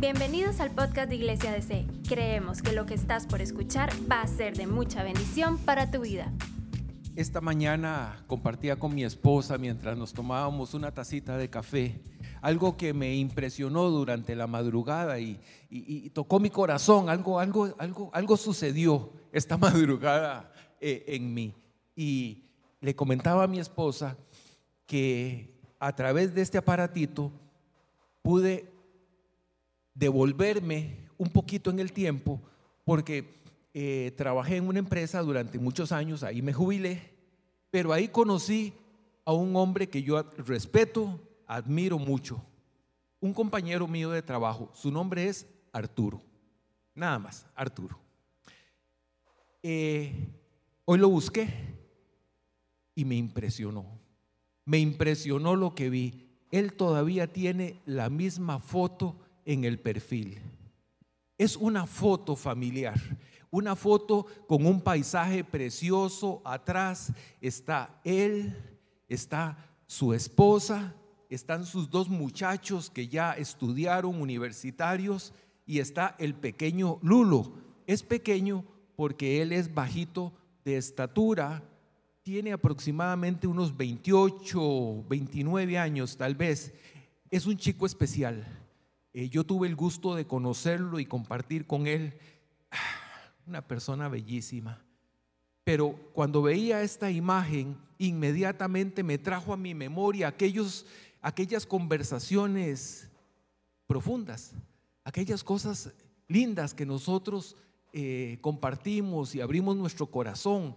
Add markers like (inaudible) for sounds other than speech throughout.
Bienvenidos al podcast de Iglesia DC. Creemos que lo que estás por escuchar va a ser de mucha bendición para tu vida. Esta mañana compartía con mi esposa mientras nos tomábamos una tacita de café algo que me impresionó durante la madrugada y, tocó mi corazón, algo, algo, algo, algo sucedió esta (laughs) madrugada eh, en mí. Y le comentaba a mi esposa que a través de este aparatito pude devolverme un poquito en el tiempo porque eh, trabajé en una empresa durante muchos años, ahí me jubilé, pero ahí conocí a un hombre que yo respeto, admiro mucho, un compañero mío de trabajo, su nombre es Arturo, nada más, Arturo. Eh, hoy lo busqué y me impresionó, me impresionó lo que vi. Él todavía tiene la misma foto en el perfil. Es una foto familiar, una foto con un paisaje precioso. Atrás está él, está su esposa, están sus dos muchachos que ya estudiaron universitarios y está el pequeño Lulo. Es pequeño porque él es bajito de estatura, tiene aproximadamente unos 28, 29 años tal vez. Es un chico especial eh, yo tuve el gusto de conocerlo y compartir con él. Una persona bellísima. Pero cuando veía esta imagen, inmediatamente me trajo a mi memoria aquellos, aquellas conversaciones profundas, aquellas cosas lindas que nosotros eh, compartimos y abrimos nuestro corazón.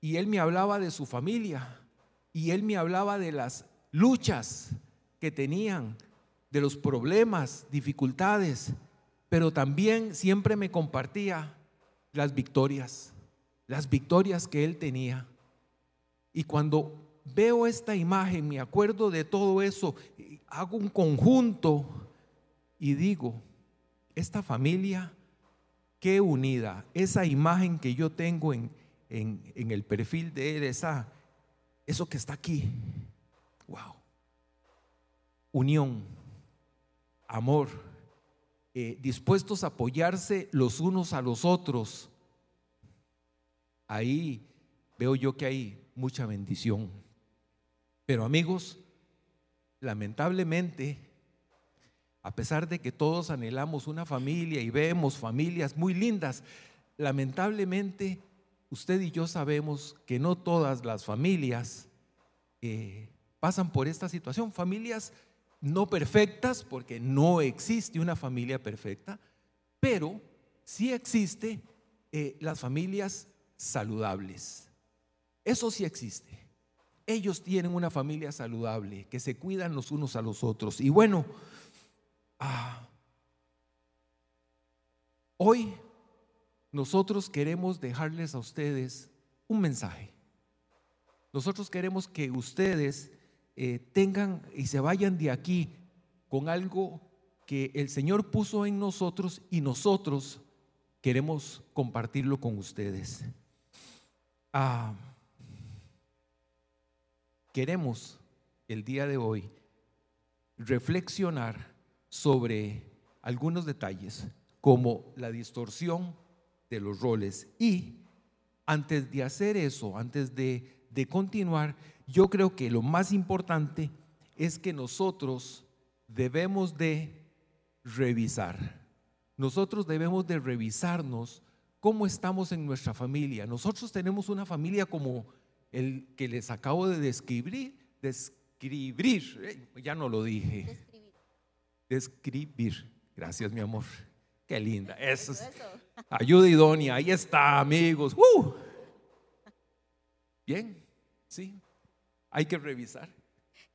Y él me hablaba de su familia y él me hablaba de las luchas que tenían, de los problemas, dificultades, pero también siempre me compartía las victorias, las victorias que él tenía. Y cuando veo esta imagen, me acuerdo de todo eso, hago un conjunto y digo, esta familia, qué unida, esa imagen que yo tengo en, en, el perfil de él, esa, eso que está aquí, wow, unión amor, eh, dispuestos a apoyarse los unos a los otros, ahí veo yo que hay mucha bendición. Pero amigos, lamentablemente, a pesar de que todos anhelamos una familia y vemos familias muy lindas, lamentablemente usted y yo sabemos que no todas las familias eh, pasan por esta situación. Familias no perfectas, porque no existe una familia perfecta, pero sí existe eh, las familias saludables. Eso sí existe. Ellos tienen una familia saludable, que se cuidan los unos a los otros. Y bueno, ah, hoy nosotros queremos dejarles a ustedes un mensaje. Nosotros queremos que ustedes eh, tengan y se vayan de aquí con algo que el Señor puso en nosotros y nosotros queremos compartirlo con ustedes. Ah, queremos el día de hoy reflexionar sobre algunos detalles como la distorsión de los roles y antes de hacer eso, antes de, de continuar, yo creo que lo más importante es que nosotros debemos de revisar. Nosotros debemos de revisarnos cómo estamos en nuestra familia. Nosotros tenemos una familia como el que les acabo de describir, describir, eh, ya no lo dije. Describir. Describir. Gracias, mi amor. Qué linda. Eso es. Ayuda idónea. Ahí está, amigos. ¡Uh! Bien, sí hay que revisar.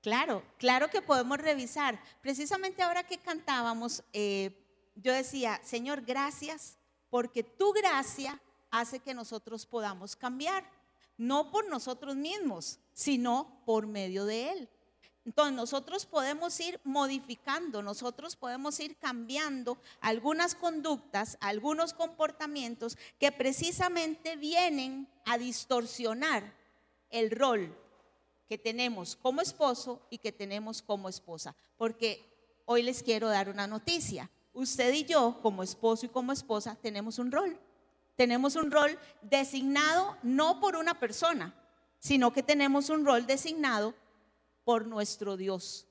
Claro, claro que podemos revisar. Precisamente ahora que cantábamos, eh, yo decía, Señor, gracias, porque tu gracia hace que nosotros podamos cambiar, no por nosotros mismos, sino por medio de Él. Entonces nosotros podemos ir modificando, nosotros podemos ir cambiando algunas conductas, algunos comportamientos que precisamente vienen a distorsionar el rol que tenemos como esposo y que tenemos como esposa. Porque hoy les quiero dar una noticia. Usted y yo, como esposo y como esposa, tenemos un rol. Tenemos un rol designado no por una persona, sino que tenemos un rol designado por nuestro Dios,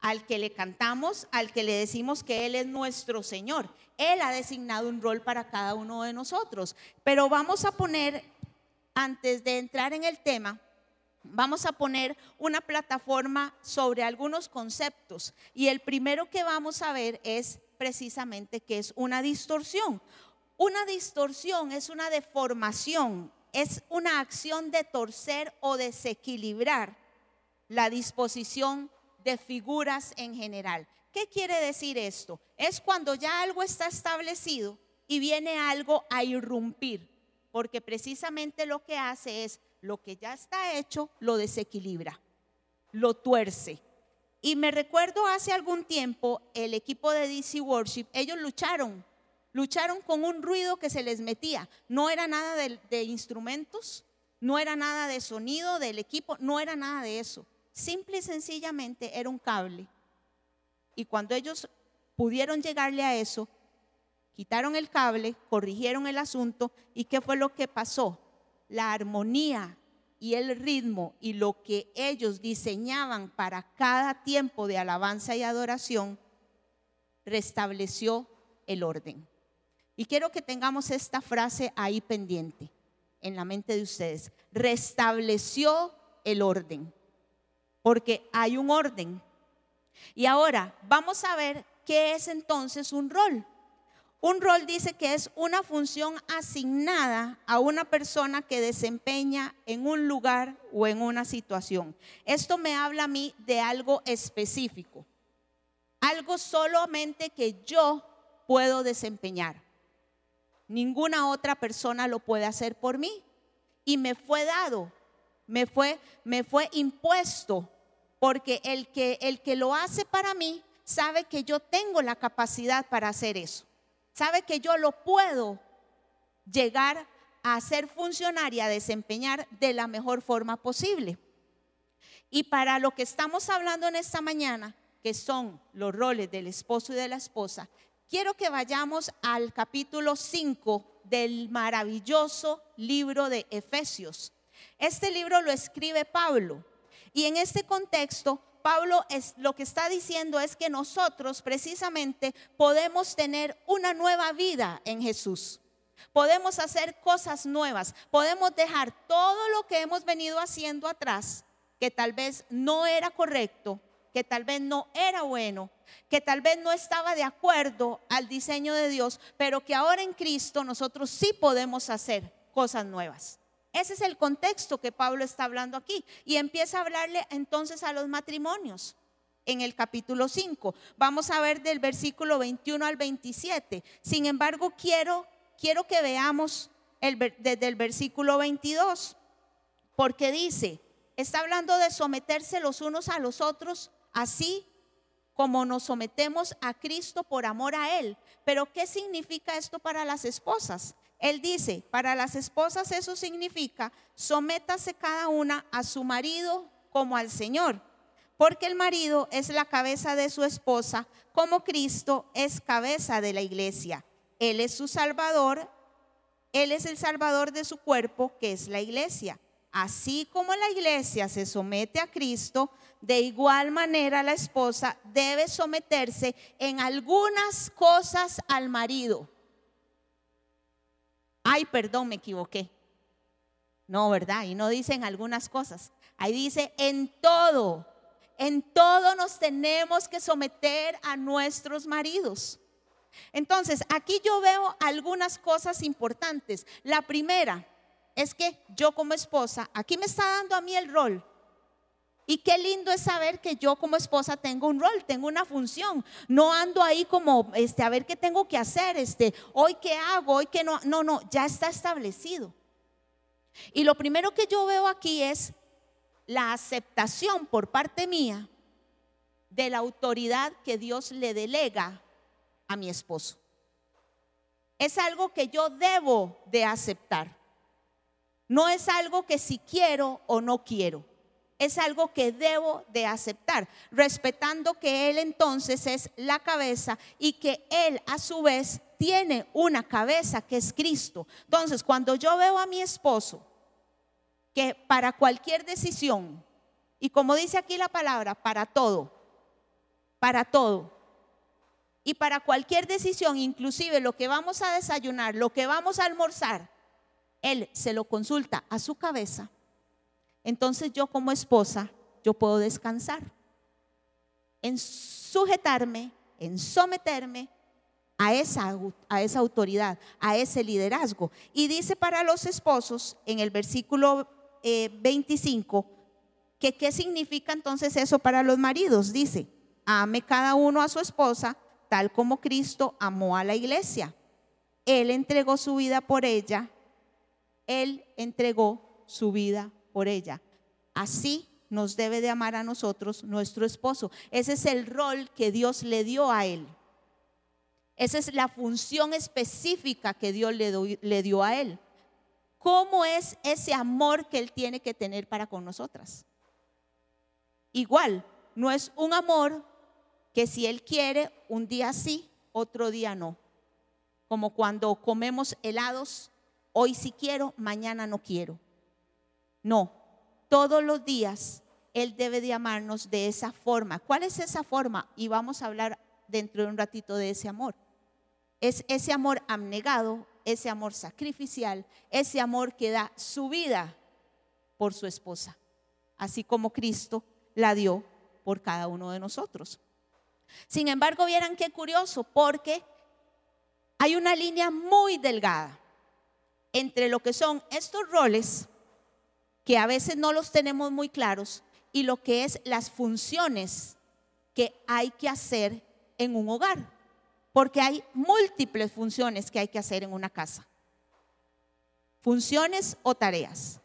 al que le cantamos, al que le decimos que Él es nuestro Señor. Él ha designado un rol para cada uno de nosotros. Pero vamos a poner, antes de entrar en el tema, vamos a poner una plataforma sobre algunos conceptos. Y el primero que vamos a ver es precisamente que es una distorsión. Una distorsión es una deformación, es una acción de torcer o desequilibrar la disposición de figuras en general. ¿Qué quiere decir esto? Es cuando ya algo está establecido y viene algo a irrumpir, porque precisamente lo que hace es lo que ya está hecho, lo desequilibra, lo tuerce. Y me recuerdo hace algún tiempo el equipo de DC Worship, ellos lucharon, lucharon con un ruido que se les metía. No era nada de, de instrumentos, no era nada de sonido del equipo, no era nada de eso. Simple y sencillamente era un cable. Y cuando ellos pudieron llegarle a eso, quitaron el cable, corrigieron el asunto y ¿qué fue lo que pasó? La armonía y el ritmo y lo que ellos diseñaban para cada tiempo de alabanza y adoración restableció el orden. Y quiero que tengamos esta frase ahí pendiente en la mente de ustedes. Restableció el orden porque hay un orden. Y ahora vamos a ver qué es entonces un rol. Un rol dice que es una función asignada a una persona que desempeña en un lugar o en una situación. Esto me habla a mí de algo específico, algo solamente que yo puedo desempeñar. Ninguna otra persona lo puede hacer por mí y me fue dado, me fue me fue impuesto porque el que, el que lo hace para mí sabe que yo tengo la capacidad para hacer eso. Sabe que yo lo puedo llegar a ser funcionaria, a desempeñar de la mejor forma posible. Y para lo que estamos hablando en esta mañana, que son los roles del esposo y de la esposa, quiero que vayamos al capítulo 5 del maravilloso libro de Efesios. Este libro lo escribe Pablo. Y en este contexto, Pablo es, lo que está diciendo es que nosotros precisamente podemos tener una nueva vida en Jesús. Podemos hacer cosas nuevas, podemos dejar todo lo que hemos venido haciendo atrás, que tal vez no era correcto, que tal vez no era bueno, que tal vez no estaba de acuerdo al diseño de Dios, pero que ahora en Cristo nosotros sí podemos hacer cosas nuevas. Ese es el contexto que Pablo está hablando aquí. Y empieza a hablarle entonces a los matrimonios en el capítulo 5. Vamos a ver del versículo 21 al 27. Sin embargo, quiero, quiero que veamos desde el versículo 22, porque dice, está hablando de someterse los unos a los otros, así como nos sometemos a Cristo por amor a Él. Pero ¿qué significa esto para las esposas? Él dice, para las esposas eso significa, sométase cada una a su marido como al Señor, porque el marido es la cabeza de su esposa, como Cristo es cabeza de la iglesia. Él es su salvador, Él es el salvador de su cuerpo, que es la iglesia. Así como la iglesia se somete a Cristo, de igual manera la esposa debe someterse en algunas cosas al marido ay, perdón, me equivoqué. No, ¿verdad? Y no dicen algunas cosas. Ahí dice, en todo, en todo nos tenemos que someter a nuestros maridos. Entonces, aquí yo veo algunas cosas importantes. La primera es que yo como esposa, aquí me está dando a mí el rol y qué lindo es saber que yo como esposa tengo un rol, tengo una función. No ando ahí como este a ver qué tengo que hacer, este, hoy qué hago, hoy qué no, no, no, ya está establecido. Y lo primero que yo veo aquí es la aceptación por parte mía de la autoridad que Dios le delega a mi esposo. Es algo que yo debo de aceptar. No es algo que si quiero o no quiero es algo que debo de aceptar, respetando que Él entonces es la cabeza y que Él a su vez tiene una cabeza que es Cristo. Entonces, cuando yo veo a mi esposo, que para cualquier decisión, y como dice aquí la palabra, para todo, para todo, y para cualquier decisión, inclusive lo que vamos a desayunar, lo que vamos a almorzar, Él se lo consulta a su cabeza entonces yo como esposa, yo puedo descansar en sujetarme, en someterme a esa, a esa autoridad, a ese liderazgo. Y dice para los esposos en el versículo 25, eh, que qué significa entonces eso para los maridos. Dice, ame cada uno a su esposa tal como Cristo amó a la iglesia. Él entregó su vida por ella, Él entregó su vida por ella. Así nos debe de amar a nosotros nuestro esposo. Ese es el rol que Dios le dio a él. Esa es la función específica que Dios le, dio a él. ¿Cómo es ese amor que él tiene que tener para con nosotras? Igual, no es un amor que si él quiere, un día sí, otro día no. Como cuando comemos helados, hoy sí quiero, mañana no quiero. No, todos los días Él debe de amarnos de esa forma. ¿Cuál es esa forma? Y vamos a hablar dentro de un ratito de ese amor. Es ese amor abnegado, ese amor sacrificial, ese amor que da su vida por su esposa, así como Cristo la dio por cada uno de nosotros. Sin embargo, vieran qué curioso, porque hay una línea muy delgada entre lo que son estos roles que a veces no los tenemos muy claros y lo que es las funciones que hay que hacer en un hogar, porque hay múltiples funciones que hay que hacer en una casa. Funciones o tareas.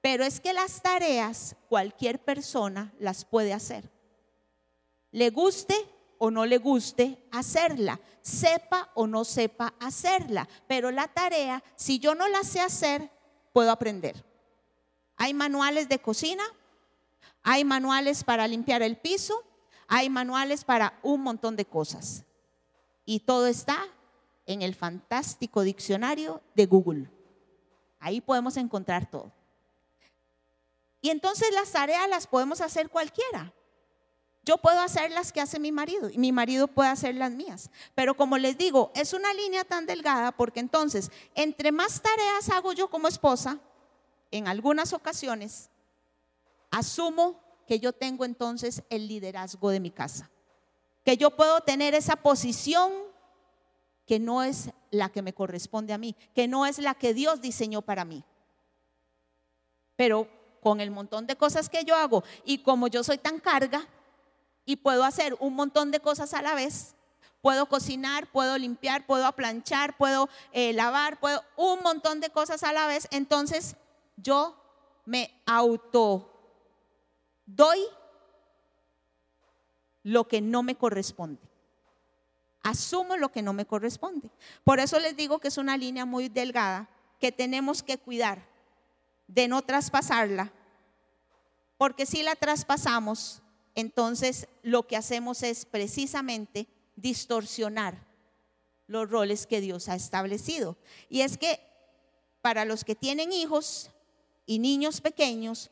Pero es que las tareas cualquier persona las puede hacer. Le guste o no le guste hacerla, sepa o no sepa hacerla, pero la tarea, si yo no la sé hacer, puedo aprender. Hay manuales de cocina, hay manuales para limpiar el piso, hay manuales para un montón de cosas. Y todo está en el fantástico diccionario de Google. Ahí podemos encontrar todo. Y entonces las tareas las podemos hacer cualquiera. Yo puedo hacer las que hace mi marido y mi marido puede hacer las mías. Pero como les digo, es una línea tan delgada porque entonces, entre más tareas hago yo como esposa, en algunas ocasiones, asumo que yo tengo entonces el liderazgo de mi casa, que yo puedo tener esa posición que no es la que me corresponde a mí, que no es la que Dios diseñó para mí. Pero con el montón de cosas que yo hago y como yo soy tan carga y puedo hacer un montón de cosas a la vez, puedo cocinar, puedo limpiar, puedo planchar, puedo eh, lavar, puedo un montón de cosas a la vez, entonces yo me auto doy lo que no me corresponde. Asumo lo que no me corresponde. Por eso les digo que es una línea muy delgada que tenemos que cuidar de no traspasarla, porque si la traspasamos, entonces lo que hacemos es precisamente distorsionar los roles que Dios ha establecido. Y es que para los que tienen hijos, y niños pequeños,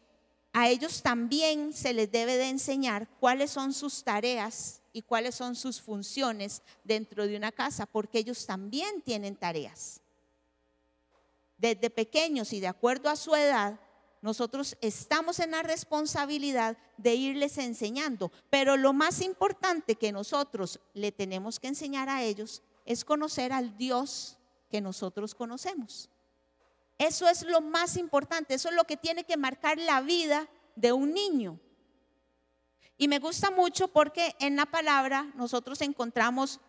a ellos también se les debe de enseñar cuáles son sus tareas y cuáles son sus funciones dentro de una casa, porque ellos también tienen tareas. Desde pequeños y de acuerdo a su edad, nosotros estamos en la responsabilidad de irles enseñando, pero lo más importante que nosotros le tenemos que enseñar a ellos es conocer al Dios que nosotros conocemos. Eso es lo más importante, eso es lo que tiene que marcar la vida de un niño. Y me gusta mucho porque en la palabra nosotros encontramos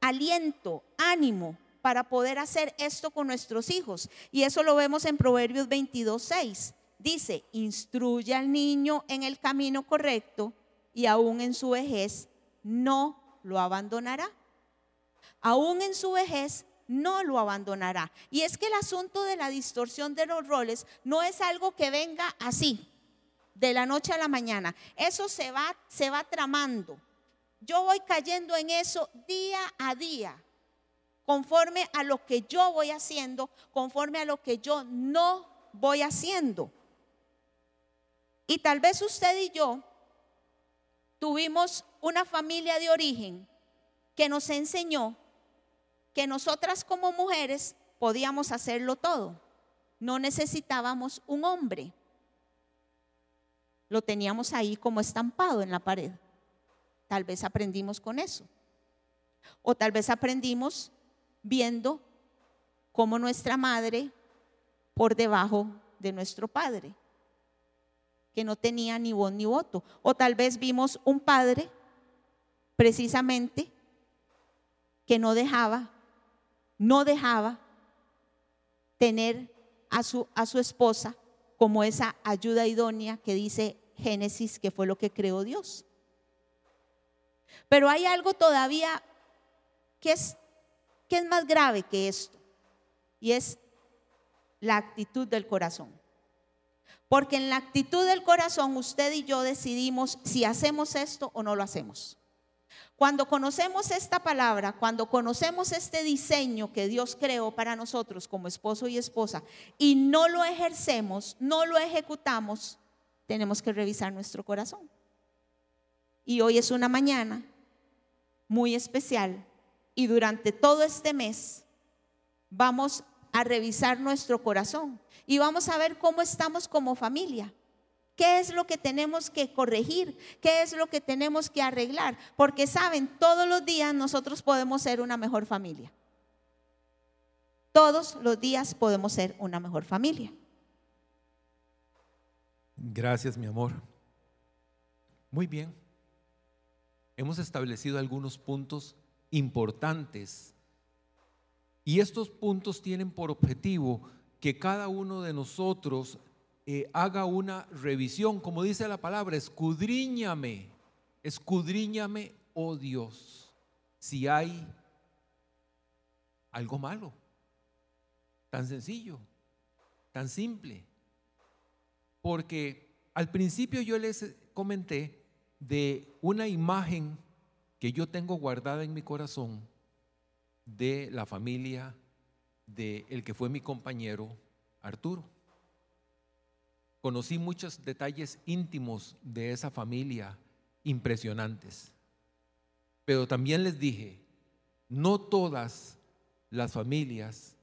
aliento, ánimo para poder hacer esto con nuestros hijos. Y eso lo vemos en Proverbios 22, 6. Dice, instruye al niño en el camino correcto y aún en su vejez no lo abandonará. Aún en su vejez no lo abandonará. Y es que el asunto de la distorsión de los roles no es algo que venga así, de la noche a la mañana. Eso se va, se va tramando. Yo voy cayendo en eso día a día, conforme a lo que yo voy haciendo, conforme a lo que yo no voy haciendo. Y tal vez usted y yo tuvimos una familia de origen que nos enseñó que nosotras como mujeres podíamos hacerlo todo. No necesitábamos un hombre. Lo teníamos ahí como estampado en la pared. Tal vez aprendimos con eso. O tal vez aprendimos viendo cómo nuestra madre por debajo de nuestro padre, que no tenía ni voz ni voto. O tal vez vimos un padre precisamente que no dejaba, no dejaba tener a su, a su esposa como esa ayuda idónea que dice Génesis, que fue lo que creó Dios. Pero hay algo todavía que es, que es más grave que esto, y es la actitud del corazón. Porque en la actitud del corazón usted y yo decidimos si hacemos esto o no lo hacemos. Cuando conocemos esta palabra, cuando conocemos este diseño que Dios creó para nosotros como esposo y esposa y no lo ejercemos, no lo ejecutamos, tenemos que revisar nuestro corazón. Y hoy es una mañana muy especial y durante todo este mes vamos a revisar nuestro corazón y vamos a ver cómo estamos como familia. ¿Qué es lo que tenemos que corregir? ¿Qué es lo que tenemos que arreglar? Porque saben, todos los días nosotros podemos ser una mejor familia. Todos los días podemos ser una mejor familia. Gracias, mi amor. Muy bien. Hemos establecido algunos puntos importantes y estos puntos tienen por objetivo que cada uno de nosotros eh, haga una revisión, como dice la palabra, escudriñame, escudriñame, oh Dios, si hay algo malo, tan sencillo, tan simple. Porque al principio yo les comenté de una imagen que yo tengo guardada en mi corazón de la familia de el que fue mi compañero Arturo. Conocí muchos detalles íntimos de esa familia impresionantes. Pero también les dije, no todas las familias,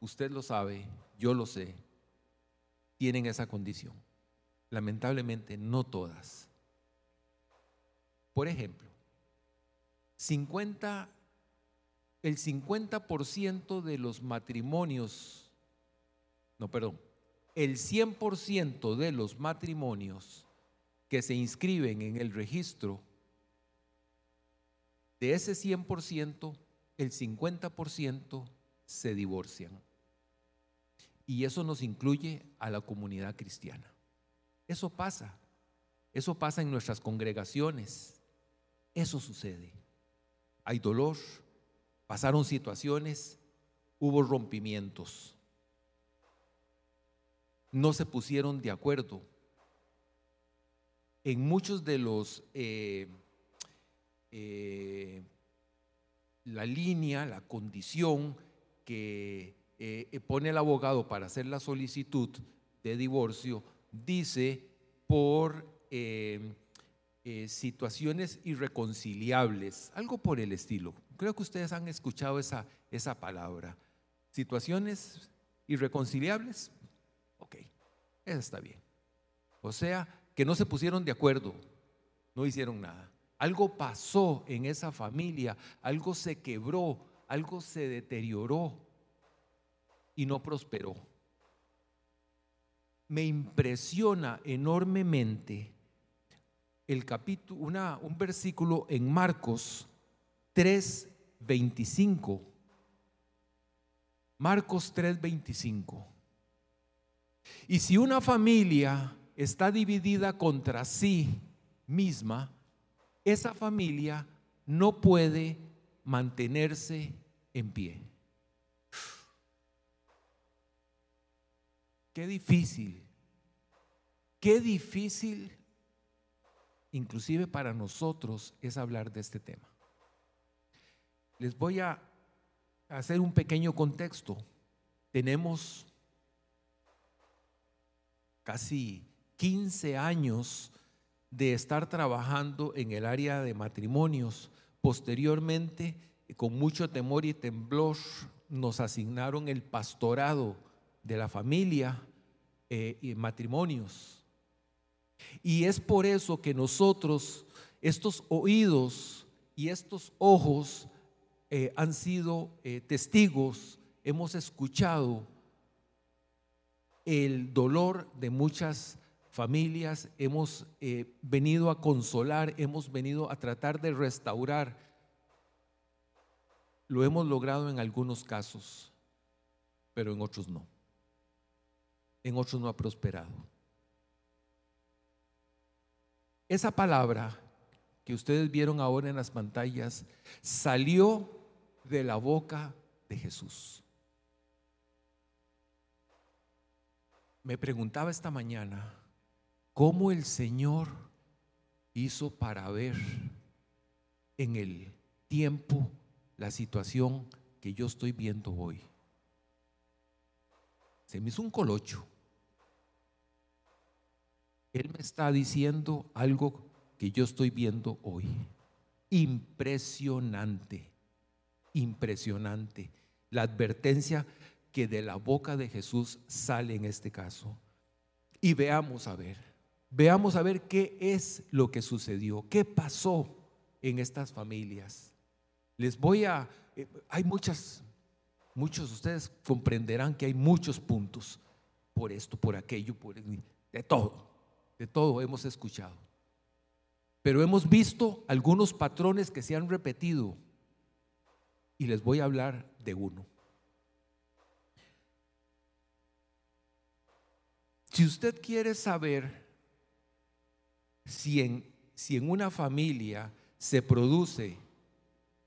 usted lo sabe, yo lo sé, tienen esa condición. Lamentablemente, no todas. Por ejemplo, 50, el 50% de los matrimonios, no, perdón, el 100% de los matrimonios que se inscriben en el registro, de ese 100%, el 50% se divorcian. Y eso nos incluye a la comunidad cristiana. Eso pasa. Eso pasa en nuestras congregaciones. Eso sucede. Hay dolor, pasaron situaciones, hubo rompimientos. No se pusieron de acuerdo. En muchos de los, eh, eh, la línea, la condición que eh, pone el abogado para hacer la solicitud de divorcio, dice por eh, situaciones irreconciliables, algo por el estilo. Creo que ustedes han escuchado esa, esa palabra. Situaciones irreconciliables, ok, eso está bien. O sea, que no se pusieron de acuerdo, no hicieron nada. Algo pasó en esa familia, algo se quebró, algo se deterioró y no prosperó. Me impresiona enormemente el capítulo, un versículo en Marcos 3:25. Marcos 3:25. Y si una familia está dividida contra sí misma, esa familia no puede mantenerse en pie. Qué difícil Qué difícil, inclusive para nosotros, es hablar de este tema. Les voy a hacer un pequeño contexto. Tenemos casi 15 años de estar trabajando en el área de matrimonios. Posteriormente, con mucho temor y temblor, nos asignaron el pastorado de la familia eh, y matrimonios. Y es por eso que nosotros, estos oídos y estos ojos, eh, han sido eh, testigos, hemos escuchado el dolor de muchas familias, hemos venido a consolar, hemos venido a tratar de restaurar. Lo hemos logrado en algunos casos, pero en otros no en otros no ha prosperado. Esa palabra que ustedes vieron ahora en las pantallas salió de la boca de Jesús. Me preguntaba esta mañana cómo el Señor hizo para ver en el tiempo la situación que yo estoy viendo hoy. Se me hizo un colocho. Él me está diciendo algo que yo estoy viendo hoy. Impresionante, impresionante. La advertencia que de la boca de Jesús sale en este caso. Y veamos a ver, veamos a ver qué es lo que sucedió, qué pasó en estas familias. Les voy a, eh, hay muchas, muchos de ustedes comprenderán que hay muchos puntos por esto, por aquello, por de todo de todo hemos escuchado. Pero hemos visto algunos patrones que se han repetido y les voy a hablar de uno. Si usted quiere saber si en, si en una familia se produce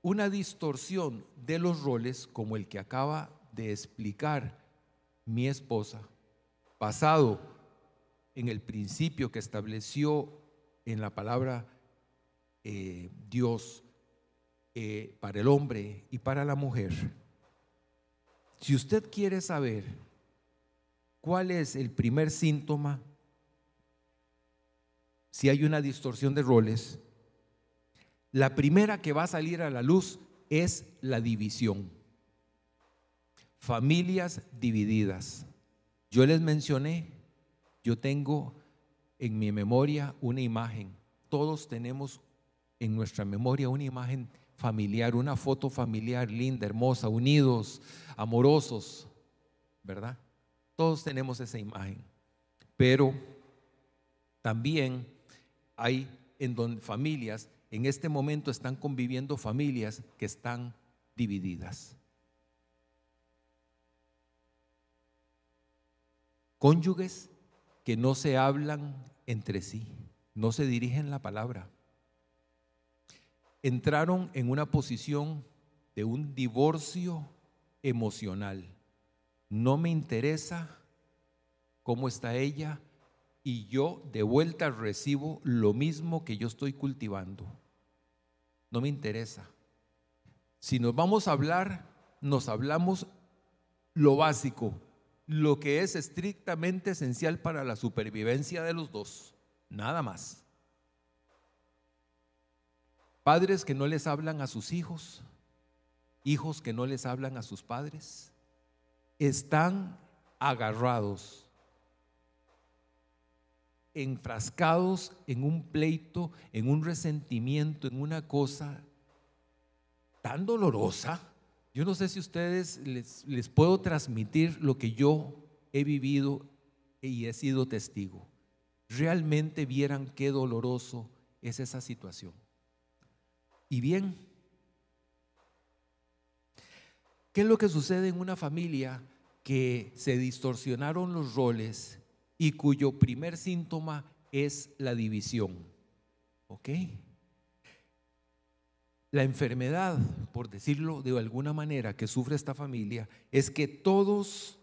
una distorsión de los roles como el que acaba de explicar mi esposa, pasado en el principio que estableció en la palabra eh, Dios eh, para el hombre y para la mujer, si usted quiere saber cuál es el primer síntoma, si hay una distorsión de roles, la primera que va a salir a la luz es la división. Familias divididas. Yo les mencioné yo tengo en mi memoria una imagen. Todos tenemos en nuestra memoria una imagen familiar, una foto familiar linda, hermosa, unidos, amorosos, ¿verdad? Todos tenemos esa imagen. Pero también hay en donde familias, en este momento están conviviendo familias que están divididas. Cónyuges que no se hablan entre sí, no se dirigen la palabra. Entraron en una posición de un divorcio emocional. No me interesa cómo está ella y yo de vuelta recibo lo mismo que yo estoy cultivando. No me interesa. Si nos vamos a hablar, nos hablamos lo básico, lo que es estrictamente esencial para la supervivencia de los dos, nada más. Padres que no les hablan a sus hijos, hijos que no les hablan a sus padres, están agarrados, enfrascados en un pleito, en un resentimiento, en una cosa tan dolorosa yo no sé si ustedes les, les puedo transmitir lo que yo he vivido y he sido testigo. Realmente vieran qué doloroso es esa situación. Y bien, ¿qué es lo que sucede en una familia que se distorsionaron los roles y cuyo primer síntoma es la división? ¿Ok? La enfermedad, por decirlo de alguna manera, que sufre esta familia es que todos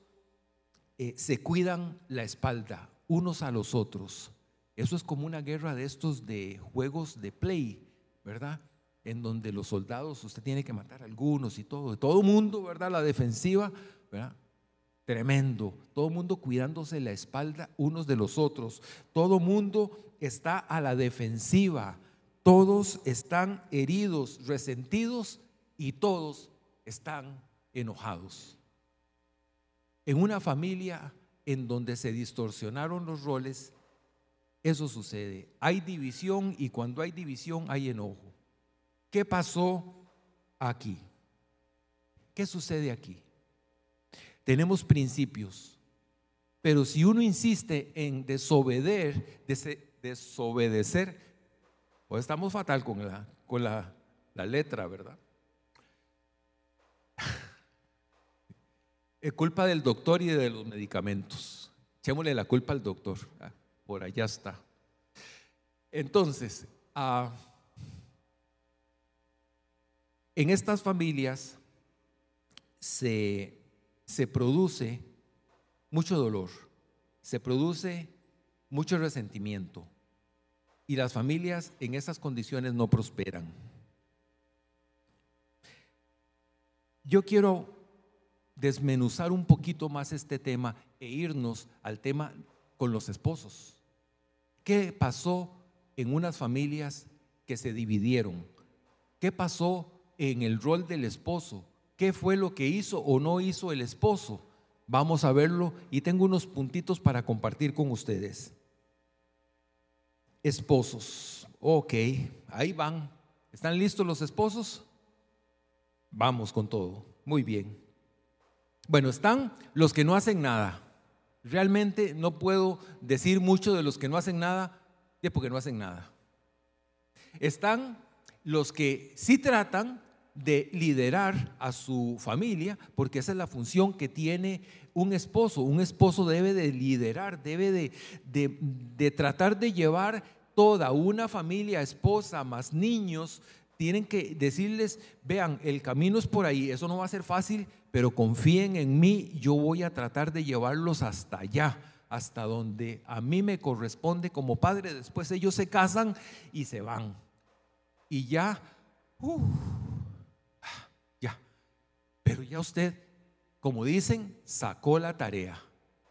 eh, se cuidan la espalda, unos a los otros. Eso es como una guerra de estos de juegos de play, ¿verdad? En donde los soldados, usted tiene que matar a algunos y todo, todo mundo, ¿verdad? La defensiva, ¿verdad? Tremendo, todo mundo cuidándose la espalda unos de los otros, todo mundo está a la defensiva, todos están heridos, resentidos y todos están enojados. En una familia en donde se distorsionaron los roles, eso sucede. Hay división y cuando hay división hay enojo. ¿Qué pasó aquí? ¿Qué sucede aquí? Tenemos principios, pero si uno insiste en desobedecer, desobedecer, pues estamos fatal con la, letra, ¿verdad? (laughs) Es culpa del doctor y de los medicamentos. Echémosle la culpa al doctor. Ah, por allá está. Entonces, ah, en estas familias se, se produce mucho dolor, se produce mucho resentimiento y las familias en esas condiciones no prosperan. Yo quiero desmenuzar un poquito más este tema e irnos al tema con los esposos. ¿Qué pasó en unas familias que se dividieron? ¿Qué pasó en el rol del esposo? ¿Qué fue lo que hizo o no hizo el esposo? Vamos a verlo y tengo unos puntitos para compartir con ustedes. Esposos. Ok, ahí van. ¿Están listos los esposos? Vamos con todo. Muy bien. Bueno, están los que no hacen nada. Realmente no puedo decir mucho de los que no hacen nada, porque no hacen nada. Están los que sí tratan de liderar a su familia, porque esa es la función que tiene un esposo. Un esposo debe de liderar, debe de, de tratar de llevar toda una familia, esposa, más niños, tienen que decirles, vean, el camino es por ahí, eso no va a ser fácil, pero confíen en mí, yo voy a tratar de llevarlos hasta allá, hasta donde a mí me corresponde como padre. Después ellos se casan y se van. Y ya, ya. Ya usted, como dicen, sacó la tarea.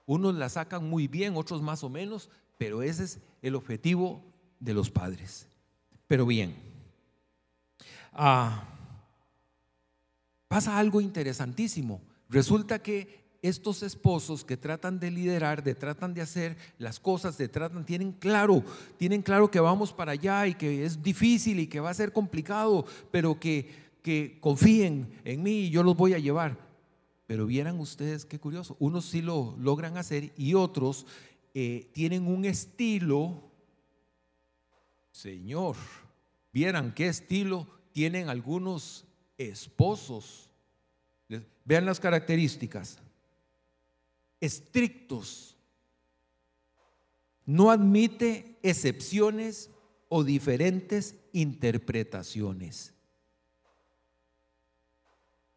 Unos la sacan muy bien, otros más o menos, pero ese es el objetivo de los padres. Pero bien, Ah, pasa algo interesantísimo. Resulta que estos esposos que tratan de liderar, de tratan de hacer las cosas, de tratan, tienen claro, tienen claro que vamos para allá y que es difícil y que va a ser complicado, pero que, que confíen en mí y yo los voy a llevar. Pero vieran ustedes qué curioso, unos sí lo logran hacer y otros eh, tienen un estilo, Señor, vieran qué estilo tienen algunos esposos. Vean las características. Estrictos. No admite excepciones o diferentes interpretaciones.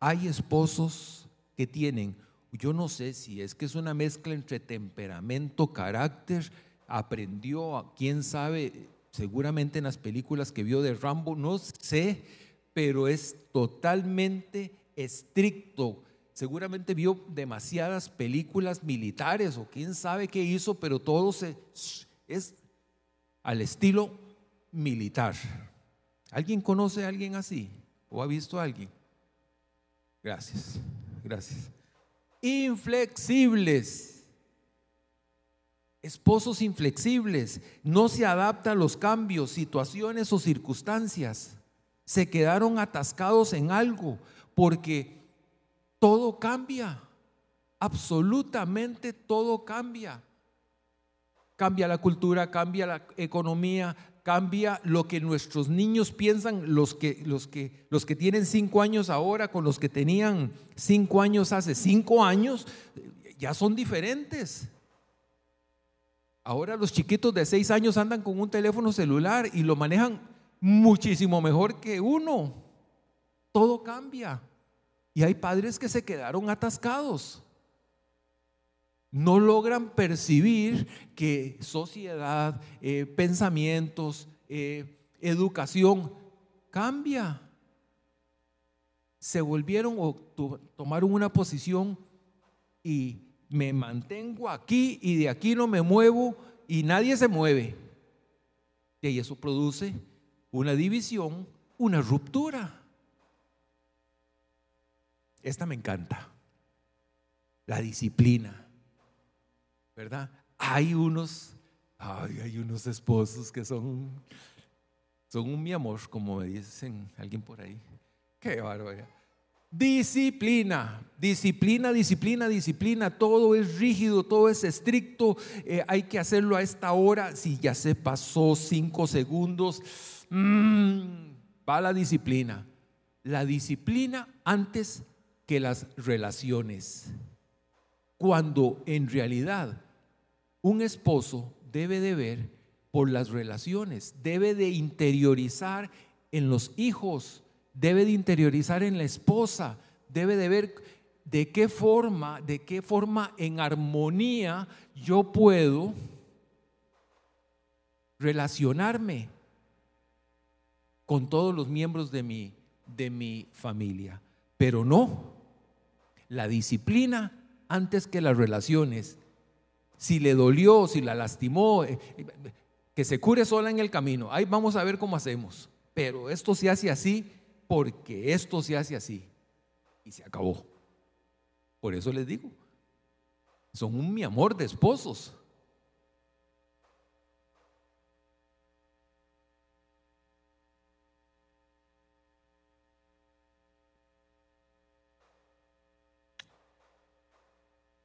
Hay esposos que tienen, yo no sé si es que es una mezcla entre temperamento, carácter, aprendió, quién sabe, seguramente en las películas que vio de Rambo, no sé, pero es totalmente estricto. Seguramente vio demasiadas películas militares o quién sabe qué hizo, pero todo se, es al estilo militar. ¿Alguien conoce a alguien así? ¿O ha visto a alguien? Gracias, gracias. Inflexibles esposos inflexibles, no se adaptan a los cambios, situaciones o circunstancias. Se quedaron atascados en algo porque todo cambia, absolutamente todo cambia. Cambia la cultura, cambia la economía, cambia lo que nuestros niños piensan, los que, los que, los que tienen cinco años ahora con los que tenían cinco años hace cinco años, ya son diferentes. Ahora los chiquitos de seis años andan con un teléfono celular y lo manejan muchísimo mejor que uno. Todo cambia. Y hay padres que se quedaron atascados. No logran percibir que sociedad, eh, pensamientos, eh, educación cambia. Se volvieron o tomaron una posición y me mantengo aquí y de aquí no me muevo y nadie se mueve. Y eso produce una división, una ruptura. Esta me encanta. La disciplina. ¿Verdad? Hay unos, hay unos esposos que son, son un mi amor, como me dicen alguien por ahí. Qué bárbaro. Disciplina, disciplina, disciplina, disciplina. Todo es rígido, todo es estricto. Eh, hay que hacerlo a esta hora. Si ya se pasó cinco segundos, mmm, va la disciplina. La disciplina antes que las relaciones. Cuando en realidad un esposo debe de ver por las relaciones, debe de interiorizar en los hijos debe de interiorizar en la esposa, debe de ver de qué forma, de qué forma en armonía yo puedo relacionarme con todos los miembros de mi, de mi familia. Pero no, la disciplina antes que las relaciones. Si le dolió, si la lastimó, eh, que se cure sola en el camino. Ahí vamos a ver cómo hacemos. Pero esto se hace así porque esto se hace así. Y se acabó. Por eso les digo, son un mi amor de esposos.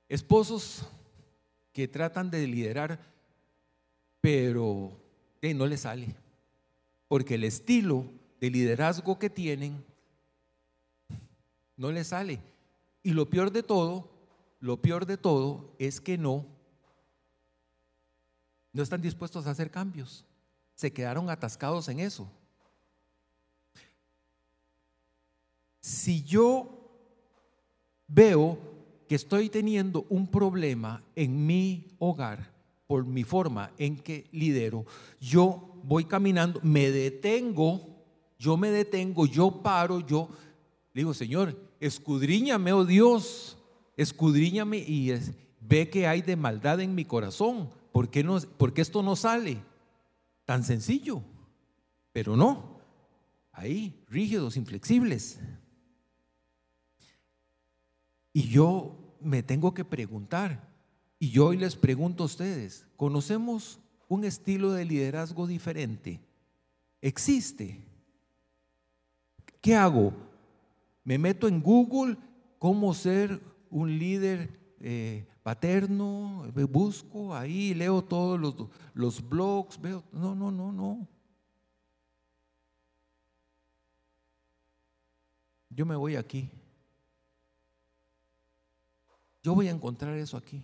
Esposos que tratan de liderar, pero no les sale, porque el estilo de liderazgo que tienen, no les sale. Y lo peor de todo, lo peor de todo es que no, no están dispuestos a hacer cambios. Se quedaron atascados en eso. Si yo veo que estoy teniendo un problema en mi hogar por mi forma en que lidero, yo voy caminando, me detengo yo me detengo, yo paro, yo digo, Señor, escudriñame, oh Dios, escudriñame y ve que hay de maldad en mi corazón. ¿Por qué, no, porque esto no sale? Tan sencillo, pero no. Ahí, rígidos, inflexibles. Y yo me tengo que preguntar, y yo hoy les pregunto a ustedes, ¿conocemos un estilo de liderazgo diferente? ¿Existe? ¿Qué hago? Me meto en Google cómo ser un líder eh, paterno, busco ahí, leo todos los, los blogs, veo, no, no, no, no. Yo me voy aquí. Yo voy a encontrar eso aquí.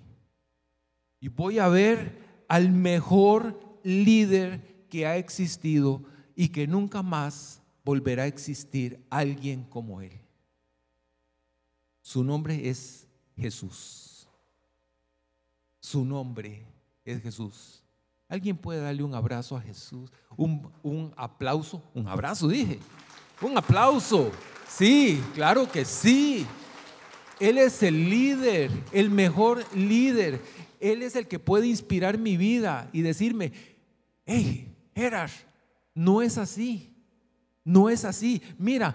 Y voy a ver al mejor líder que ha existido y que nunca más volverá a existir alguien como Él. Su nombre es Jesús. Su nombre es Jesús. ¿Alguien puede darle un abrazo a Jesús? Un, un, aplauso, un abrazo dije. Un aplauso. Sí, claro que sí. Él es el líder, el mejor líder. Él es el que puede inspirar mi vida y decirme, hey, Gerard, no es así. No es así. Mira,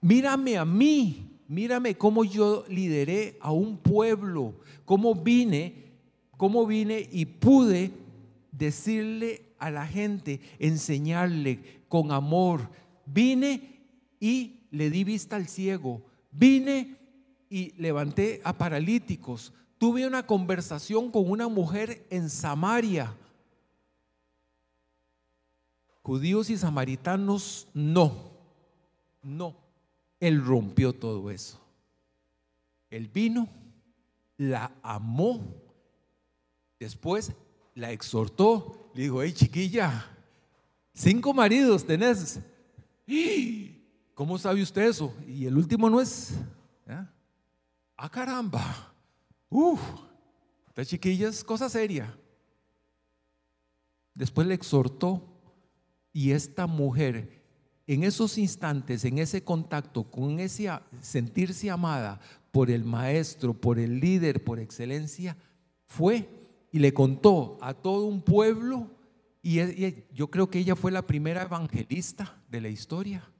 mírame a mí, mírame cómo yo lideré a un pueblo, cómo vine, cómo vine y pude decirle a la gente, enseñarle con amor. Vine y le di vista al ciego. Vine y levanté a paralíticos. Tuve una conversación con una mujer en Samaria Judíos y samaritanos, no, no. Él rompió todo eso. Él vino, la amó, después la exhortó, le dijo, hey chiquilla, cinco maridos tenés. ¿Cómo sabe usted eso? Y el último no es. Ah, caramba. Uf, Esta chiquilla es cosa seria. Después le exhortó y esta mujer en esos instantes, en ese contacto, con ese sentirse amada por el maestro, por el líder, por excelencia, fue y le contó a todo un pueblo y yo creo que ella fue la primera evangelista de la historia.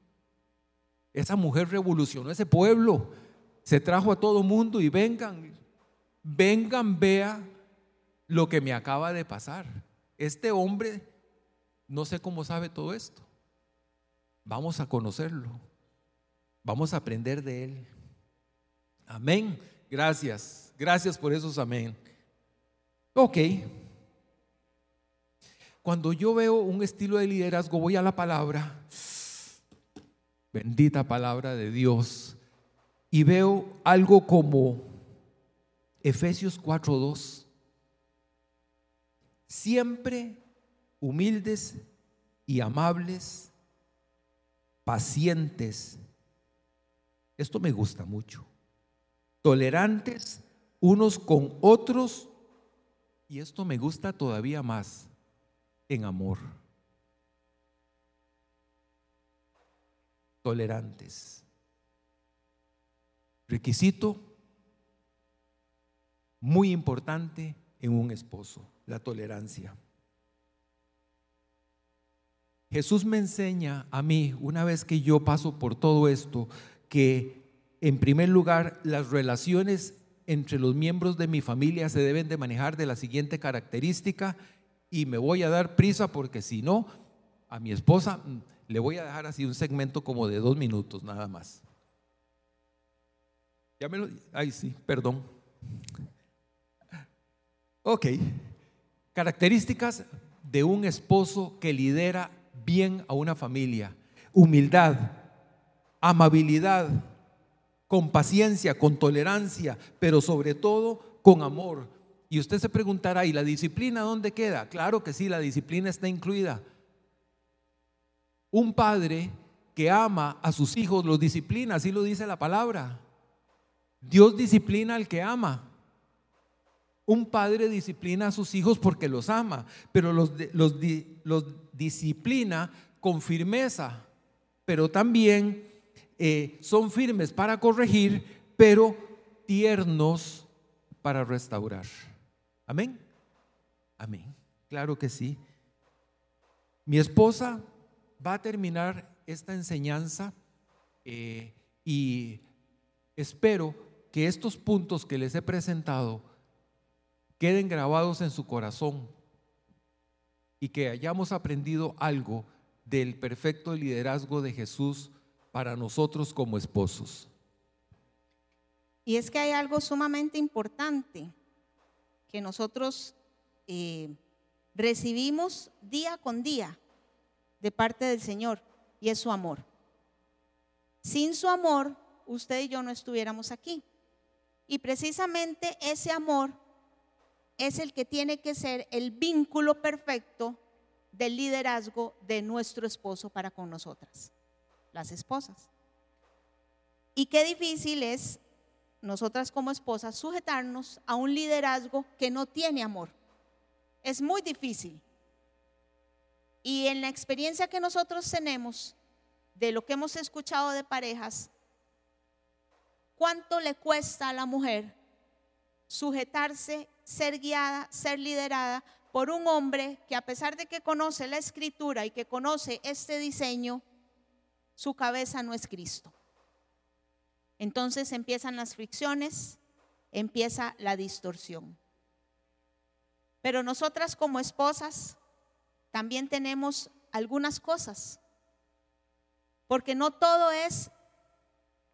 Esa mujer revolucionó ese pueblo, se trajo a todo mundo y vengan, vengan, vea lo que me acaba de pasar. Este hombre, no sé cómo sabe todo esto. Vamos a conocerlo. Vamos a aprender de él. Amén. Gracias. Gracias por esos amén. Ok. Cuando yo veo un estilo de liderazgo, voy a la palabra, bendita palabra de Dios, y veo algo como Efesios 4:2. Siempre humildes y amables, pacientes. Esto me gusta mucho. Tolerantes unos con otros, y esto me gusta todavía más en amor. Tolerantes. Requisito muy importante en un esposo, la tolerancia. Jesús me enseña a mí, una vez que yo paso por todo esto, que en primer lugar las relaciones entre los miembros de mi familia se deben de manejar de la siguiente característica y me voy a dar prisa porque si no, a mi esposa mm, le voy a dejar así un segmento como de dos minutos nada más. Ya me lo, ay sí, perdón. Ok, características de un esposo que lidera bien a una familia. Humildad, amabilidad, con paciencia, con tolerancia, pero sobre todo con amor. Y usted se preguntará, ¿y la disciplina dónde queda? Claro que sí, la disciplina está incluida. Un padre que ama a sus hijos los disciplina, así lo dice la palabra. Dios disciplina al que ama. Un padre disciplina a sus hijos porque los ama, pero los, disciplina con firmeza, pero también eh, son firmes para corregir, pero tiernos para restaurar. Amén. Amén. Claro que sí. Mi esposa va a terminar esta enseñanza eh, y espero que estos puntos que les he presentado queden grabados en su corazón y que hayamos aprendido algo del perfecto liderazgo de Jesús para nosotros como esposos. Y es que hay algo sumamente importante que nosotros eh, recibimos día con día de parte del Señor y es su amor. Sin su amor, usted y yo no estuviéramos aquí. Y precisamente ese amor es el que tiene que ser el vínculo perfecto del liderazgo de nuestro esposo para con nosotras, las esposas. Y qué difícil es nosotras como esposas sujetarnos a un liderazgo que no tiene amor. Es muy difícil. Y en la experiencia que nosotros tenemos de lo que hemos escuchado de parejas, ¿cuánto le cuesta a la mujer sujetarse, ser guiada, ser liderada por un hombre que a pesar de que conoce la escritura y que conoce este diseño, su cabeza no es Cristo? Entonces empiezan las fricciones, empieza la distorsión. Pero nosotras como esposas también tenemos algunas cosas, porque no todo es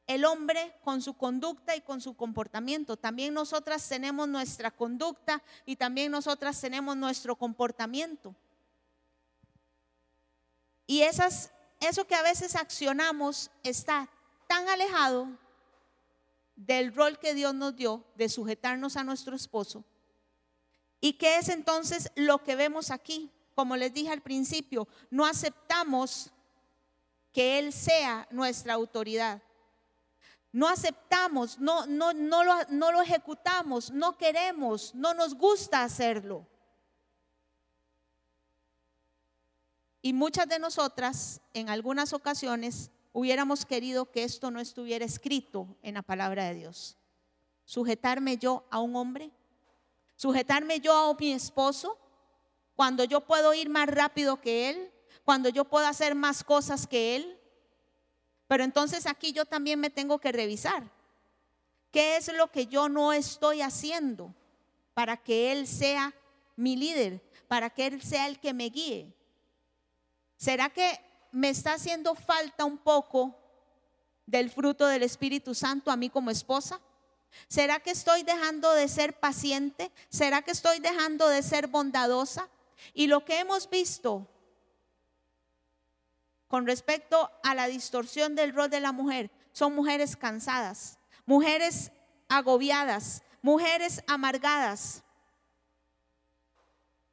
el hombre con su conducta y con su comportamiento. También nosotras tenemos nuestra conducta y también nosotras tenemos nuestro comportamiento. Y esas, eso que a veces accionamos está tan alejado del rol que Dios nos dio de sujetarnos a nuestro esposo. ¿Y qué es entonces lo que vemos aquí? Como les dije al principio, no aceptamos que Él sea nuestra autoridad. No aceptamos, no, no, no, lo, no lo ejecutamos, no queremos, no nos gusta hacerlo. Y muchas de nosotras, en algunas ocasiones, hubiéramos querido que esto no estuviera escrito en la palabra de Dios. Sujetarme yo a un hombre, sujetarme yo a mi esposo, cuando yo puedo ir más rápido que él, cuando yo puedo hacer más cosas que él. Pero entonces aquí yo también me tengo que revisar. ¿Qué es lo que yo no estoy haciendo para que Él sea mi líder, para que Él sea el que me guíe? ¿Será que me está haciendo falta un poco del fruto del Espíritu Santo a mí como esposa? ¿Será que estoy dejando de ser paciente? ¿Será que estoy dejando de ser bondadosa? Y lo que hemos visto con respecto a la distorsión del rol de la mujer son mujeres cansadas, mujeres agobiadas, mujeres amargadas,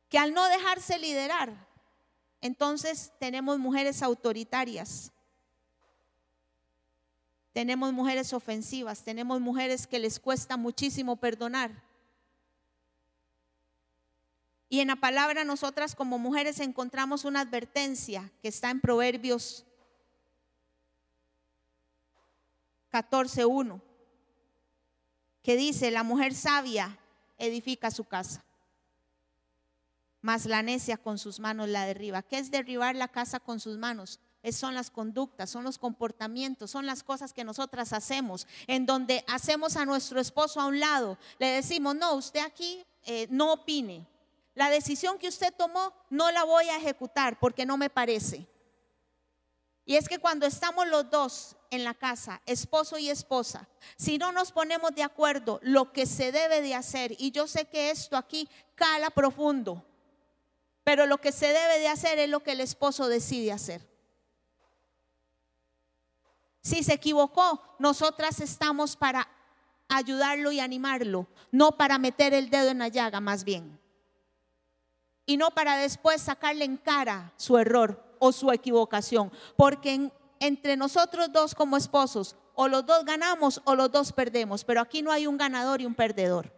que al no dejarse liderar, entonces tenemos mujeres autoritarias, tenemos mujeres ofensivas, tenemos mujeres que les cuesta muchísimo perdonar. Y en la palabra nosotras como mujeres encontramos una advertencia que está en Proverbios 14.1, que dice, la mujer sabia edifica su casa, mas la necia con sus manos la derriba. ¿Qué es derribar la casa con sus manos? Son las conductas, son los comportamientos, son las cosas que nosotras hacemos, en donde hacemos a nuestro esposo a un lado, le decimos, no, usted aquí eh, no opine, la decisión que usted tomó no la voy a ejecutar porque no me parece. Y es que cuando estamos los dos en la casa, esposo y esposa, si no nos ponemos de acuerdo lo que se debe de hacer, y yo sé que esto aquí cala profundo, pero lo que se debe de hacer es lo que el esposo decide hacer. Si se equivocó, nosotras estamos para ayudarlo y animarlo, no para meter el dedo en la llaga más bien y no para después sacarle en cara su error o su equivocación. Porque entre nosotros dos como esposos, o los dos ganamos o los dos perdemos, pero aquí no hay un ganador y un perdedor.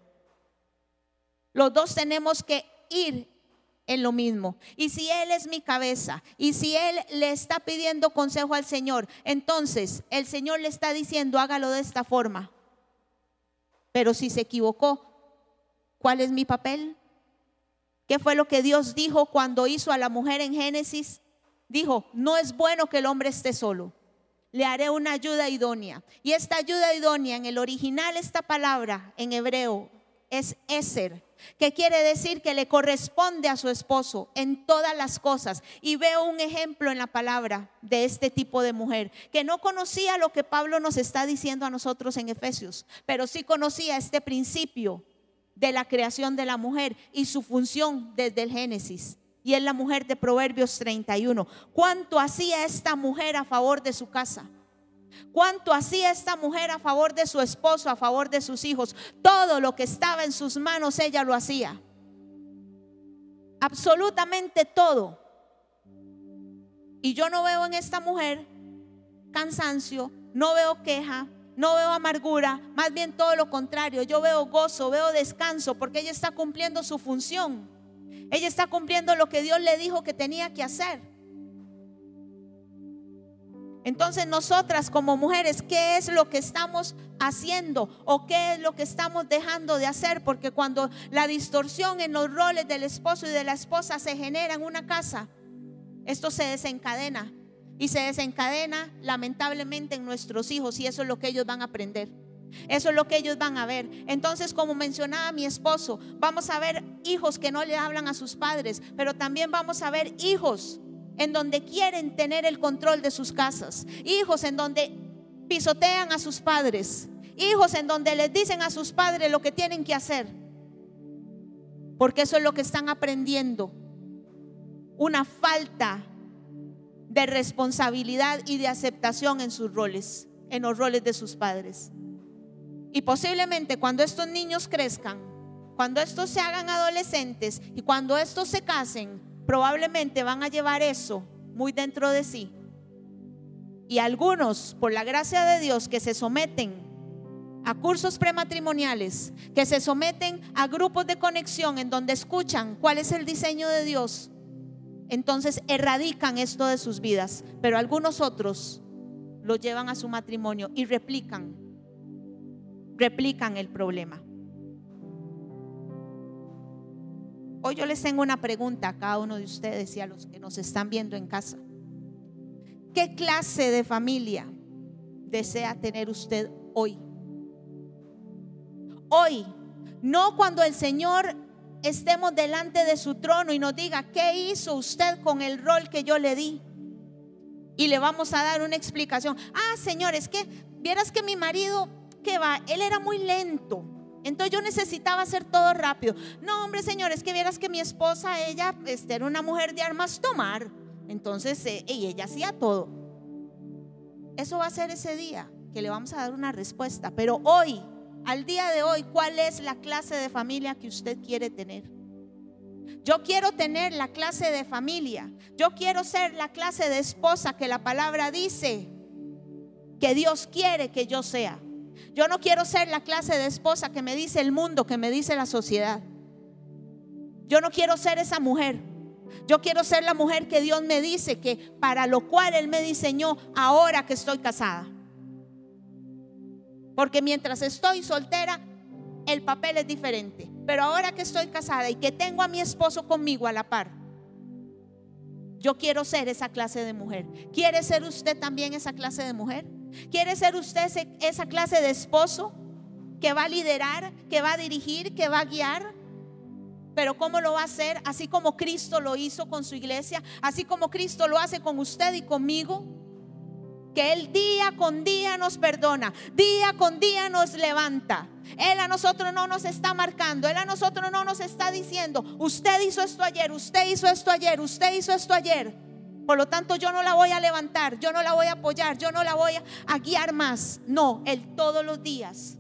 Los dos tenemos que ir en lo mismo. Y si Él es mi cabeza y si Él le está pidiendo consejo al Señor, entonces el Señor le está diciendo, hágalo de esta forma. Pero si se equivocó, ¿cuál es mi papel? ¿Qué fue lo que Dios dijo cuando hizo a la mujer en Génesis? Dijo, no es bueno que el hombre esté solo. Le haré una ayuda idónea. Y esta ayuda idónea, en el original, esta palabra en hebreo es Eser, que quiere decir que le corresponde a su esposo en todas las cosas. Y veo un ejemplo en la palabra de este tipo de mujer, que no conocía lo que Pablo nos está diciendo a nosotros en Efesios, pero sí conocía este principio de la creación de la mujer y su función desde el Génesis. Y es la mujer de Proverbios 31. ¿Cuánto hacía esta mujer a favor de su casa? ¿Cuánto hacía esta mujer a favor de su esposo, a favor de sus hijos? Todo lo que estaba en sus manos ella lo hacía. Absolutamente todo. Y yo no veo en esta mujer cansancio, no veo queja, no veo amargura, más bien todo lo contrario. Yo veo gozo, veo descanso, porque ella está cumpliendo su función. Ella está cumpliendo lo que Dios le dijo que tenía que hacer. Entonces nosotras como mujeres, ¿qué es lo que estamos haciendo o qué es lo que estamos dejando de hacer? Porque cuando la distorsión en los roles del esposo y de la esposa se genera en una casa, esto se desencadena y se desencadena lamentablemente en nuestros hijos y eso es lo que ellos van a aprender. Eso es lo que ellos van a ver. Entonces, como mencionaba mi esposo, vamos a ver hijos que no le hablan a sus padres, pero también vamos a ver hijos en donde quieren tener el control de sus casas, hijos en donde pisotean a sus padres, hijos en donde les dicen a sus padres lo que tienen que hacer, porque eso es lo que están aprendiendo. Una falta de responsabilidad y de aceptación en sus roles, en los roles de sus padres. Y posiblemente cuando estos niños crezcan, cuando estos se hagan adolescentes y cuando estos se casen, probablemente van a llevar eso muy dentro de sí. y algunos, por la gracia de Dios, que se someten a cursos prematrimoniales, que se someten a grupos de conexión en donde escuchan cuál es el diseño de Dios, entonces erradican esto de sus vidas. Pero algunos otros lo llevan a su matrimonio y replican, replican el problema. Hoy yo les tengo una pregunta a cada uno de ustedes y a los que nos están viendo en casa. ¿Qué clase de familia desea tener usted hoy? Hoy, no cuando el Señor estemos delante de su trono y nos diga, ¿qué hizo usted con el rol que yo le di? Y le vamos a dar una explicación. Ah, Señor, es que vieras que mi marido, que va, él era muy lento. Entonces yo necesitaba hacer todo rápido. No, hombre, Señor, es que vieras que mi esposa, ella este, era una mujer de armas tomar. Entonces, eh, y ella hacía todo. Eso va a ser ese día que le vamos a dar una respuesta. Pero hoy, al día de hoy, ¿cuál es la clase de familia que usted quiere tener? Yo quiero tener la clase de familia. Yo quiero ser la clase de esposa que la palabra dice que Dios quiere que yo sea. Yo no quiero ser la clase de esposa que me dice el mundo, que me dice la sociedad. Yo no quiero ser esa mujer. Yo quiero ser la mujer que Dios me dice que para lo cual Él me diseñó ahora que estoy casada. Porque mientras estoy soltera, el papel es diferente. Pero ahora que estoy casada y que tengo a mi esposo conmigo a la par, yo quiero ser esa clase de mujer. ¿Quiere ser usted también esa clase de mujer? ¿Quiere ser usted esa clase de esposo que va a liderar, que va a dirigir, que va a guiar? Pero ¿cómo lo va a hacer? Así como Cristo lo hizo con su iglesia, así como Cristo lo hace con usted y conmigo. Que Él día con día nos perdona, día con día nos levanta. Él a nosotros no nos está marcando, Él a nosotros no nos está diciendo, usted hizo esto ayer, usted hizo esto ayer, usted hizo esto ayer. Por lo tanto, yo no la voy a levantar, yo no la voy a apoyar, yo no la voy a, guiar más. No, Él todos los días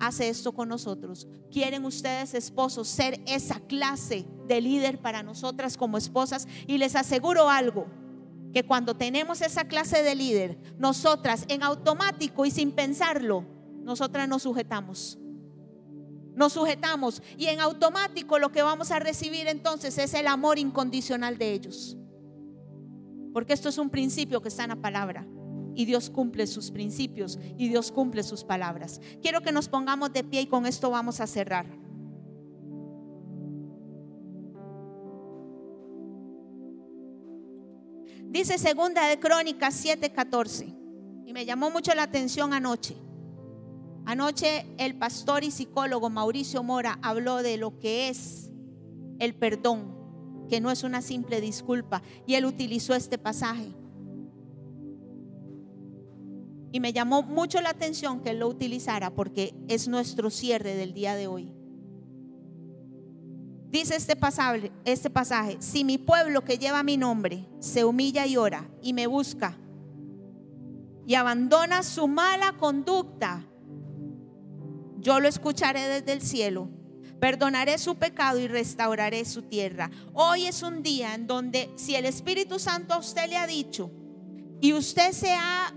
hace esto con nosotros. ¿Quieren ustedes, esposos, ser esa clase de líder para nosotras como esposas? Y les aseguro algo, que cuando tenemos esa clase de líder, nosotras en automático y sin pensarlo, nosotras nos sujetamos. Nos sujetamos y en automático lo que vamos a recibir entonces es el amor incondicional de ellos. Porque esto es un principio que está en la palabra. Y Dios cumple sus principios y Dios cumple sus palabras. Quiero que nos pongamos de pie y con esto vamos a cerrar. Dice segunda de Crónicas 7:14. Y me llamó mucho la atención anoche. Anoche el pastor y psicólogo Mauricio Mora habló de lo que es el perdón que no es una simple disculpa. Y él utilizó este pasaje. Y me llamó mucho la atención que él lo utilizara porque es nuestro cierre del día de hoy. Dice este pasaje, este pasaje, si mi pueblo que lleva mi nombre se humilla y ora y me busca y abandona su mala conducta, yo lo escucharé desde el cielo Perdonaré su pecado y restauraré su tierra. Hoy es un día en donde si el Espíritu Santo a usted le ha dicho y usted se ha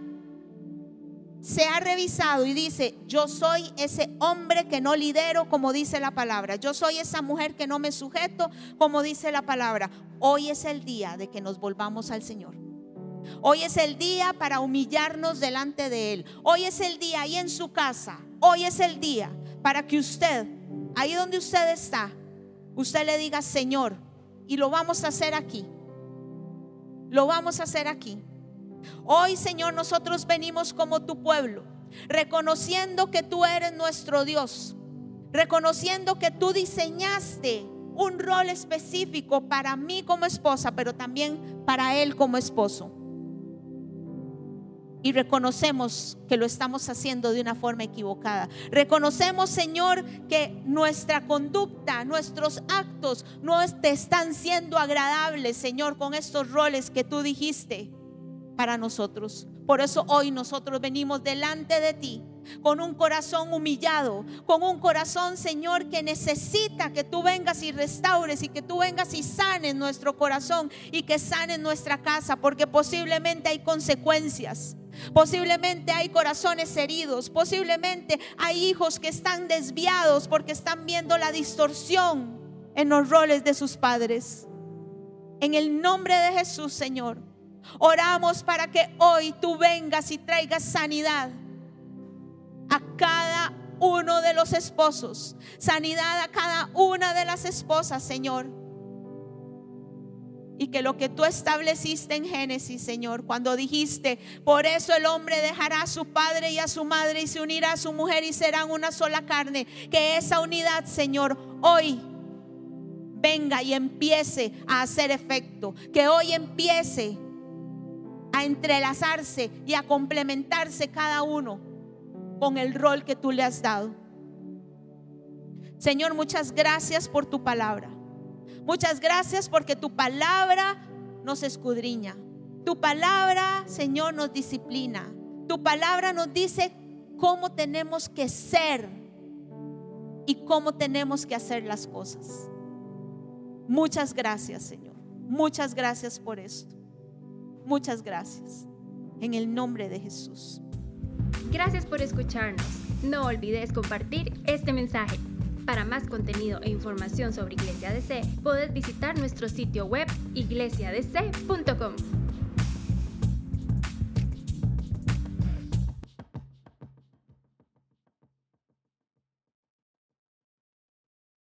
se ha revisado y dice, yo soy ese hombre que no lidero como dice la palabra, yo soy esa mujer que no me sujeto como dice la palabra. Hoy es el día de que nos volvamos al Señor. Hoy es el día para humillarnos delante de Él. Hoy es el día ahí en su casa. Hoy es el día para que usted ahí donde usted está, usted le diga, Señor, y lo vamos a hacer aquí. Lo vamos a hacer aquí. Hoy, Señor, nosotros venimos como tu pueblo, reconociendo que tú eres nuestro Dios, reconociendo que tú diseñaste un rol específico para mí como esposa, pero también para él como esposo y reconocemos que lo estamos haciendo de una forma equivocada. Reconocemos, Señor, que nuestra conducta, nuestros actos no te están siendo agradables, Señor, con estos roles que tú dijiste para nosotros. Por eso hoy nosotros venimos delante de ti con un corazón humillado, con un corazón, Señor, que necesita que tú vengas y restaures y que tú vengas y sanes nuestro corazón y que sanes nuestra casa, porque posiblemente hay consecuencias. Posiblemente hay corazones heridos, posiblemente hay hijos que están desviados porque están viendo la distorsión en los roles de sus padres. En el nombre de Jesús, Señor, oramos para que hoy tú vengas y traigas sanidad a cada uno de los esposos, sanidad a cada una de las esposas, Señor. Y que lo que tú estableciste en Génesis, Señor, cuando dijiste, por eso el hombre dejará a su padre y a su madre y se unirá a su mujer y serán una sola carne, que esa unidad, Señor, hoy venga y empiece a hacer efecto, que hoy empiece a entrelazarse y a complementarse cada uno con el rol que tú le has dado. Señor, muchas gracias por tu palabra. Muchas gracias porque tu palabra nos escudriña. Tu palabra, Señor, nos disciplina. Tu palabra nos dice cómo tenemos que ser y cómo tenemos que hacer las cosas. Muchas gracias, Señor. Muchas gracias por esto. Muchas gracias. En el nombre de Jesús. Gracias por escucharnos. No olvides compartir este mensaje. Para más contenido e información sobre Iglesia DC, puedes visitar nuestro sitio web iglesiadc.com.